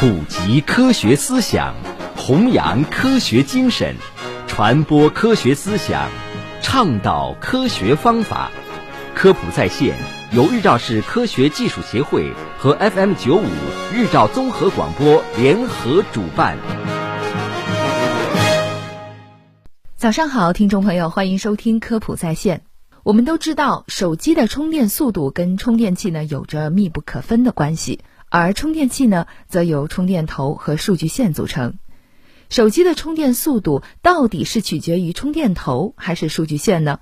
普及科学思想，弘扬科学精神，传播科学思想，倡导科学方法。科普在线由日照市科学技术协会和 FM 九五日照综合广播联合主办。早上好，听众朋友，欢迎收听科普在线。我们都知道，手机的充电速度跟充电器呢有着密不可分的关系。而充电器呢，则由充电头和数据线组成。手机的充电速度到底是取决于充电头还是数据线呢？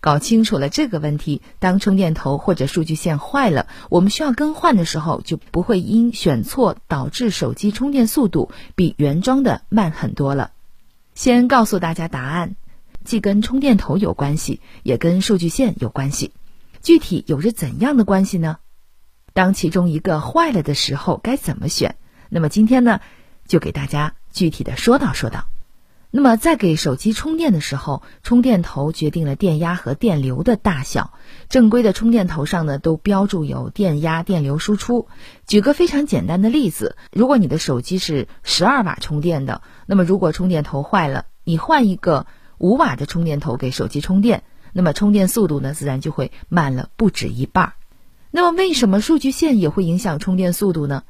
搞清楚了这个问题，当充电头或者数据线坏了，我们需要更换的时候，就不会因选错导致手机充电速度比原装的慢很多了。先告诉大家答案，既跟充电头有关系，也跟数据线有关系。具体有着怎样的关系呢？当其中一个坏了的时候该怎么选？那么今天呢，就给大家具体的说道说道。那么在给手机充电的时候，充电头决定了电压和电流的大小。正规的充电头上呢，都标注有电压、电流输出。举个非常简单的例子，如果你的手机是十二瓦充电的，那么如果充电头坏了，你换一个五瓦的充电头给手机充电，那么充电速度呢，自然就会慢了不止一半儿。那么，为什么数据线也会影响充电速度呢？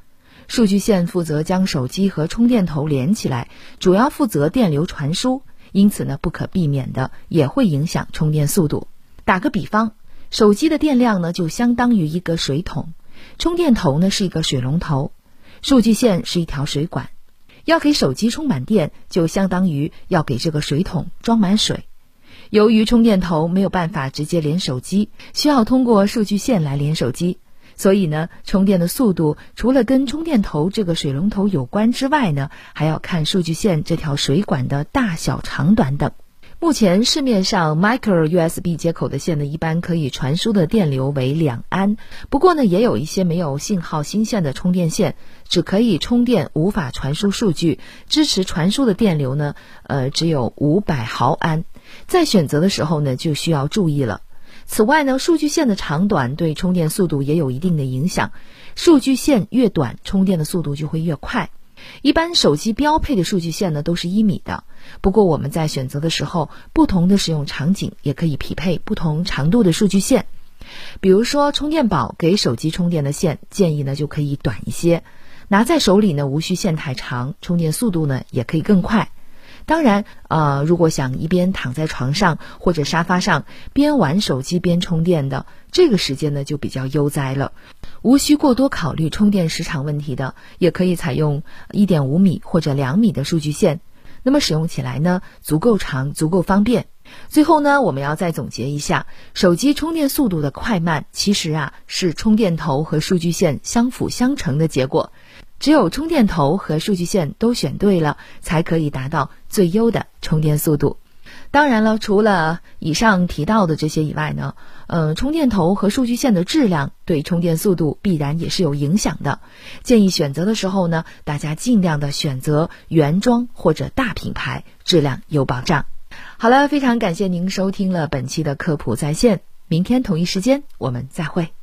数据线负责将手机和充电头连起来，主要负责电流传输，因此呢，不可避免的也会影响充电速度。打个比方，手机的电量呢，就相当于一个水桶，充电头呢是一个水龙头，数据线是一条水管。要给手机充满电，就相当于要给这个水桶装满水。由于充电头没有办法直接连手机，需要通过数据线来连手机，所以呢，充电的速度除了跟充电头这个水龙头有关之外呢，还要看数据线这条水管的大小、长短等。目前市面上 Micro USB 接口的线呢，一般可以传输的电流为两安。不过呢，也有一些没有信号新线的充电线，只可以充电，无法传输数据，支持传输的电流呢，呃，只有五百毫安。在选择的时候呢，就需要注意了。此外呢，数据线的长短对充电速度也有一定的影响。数据线越短，充电的速度就会越快。一般手机标配的数据线呢都是一米的，不过我们在选择的时候，不同的使用场景也可以匹配不同长度的数据线。比如说充电宝给手机充电的线，建议呢就可以短一些，拿在手里呢无需线太长，充电速度呢也可以更快。当然，呃，如果想一边躺在床上或者沙发上边玩手机边充电的，这个时间呢就比较悠哉了，无需过多考虑充电时长问题的，也可以采用一点五米或者两米的数据线，那么使用起来呢足够长，足够方便。最后呢，我们要再总结一下，手机充电速度的快慢，其实啊是充电头和数据线相辅相成的结果。只有充电头和数据线都选对了，才可以达到最优的充电速度。当然了，除了以上提到的这些以外呢，呃，充电头和数据线的质量对充电速度必然也是有影响的。建议选择的时候呢，大家尽量的选择原装或者大品牌，质量有保障。好了，非常感谢您收听了本期的科普在线，明天同一时间我们再会。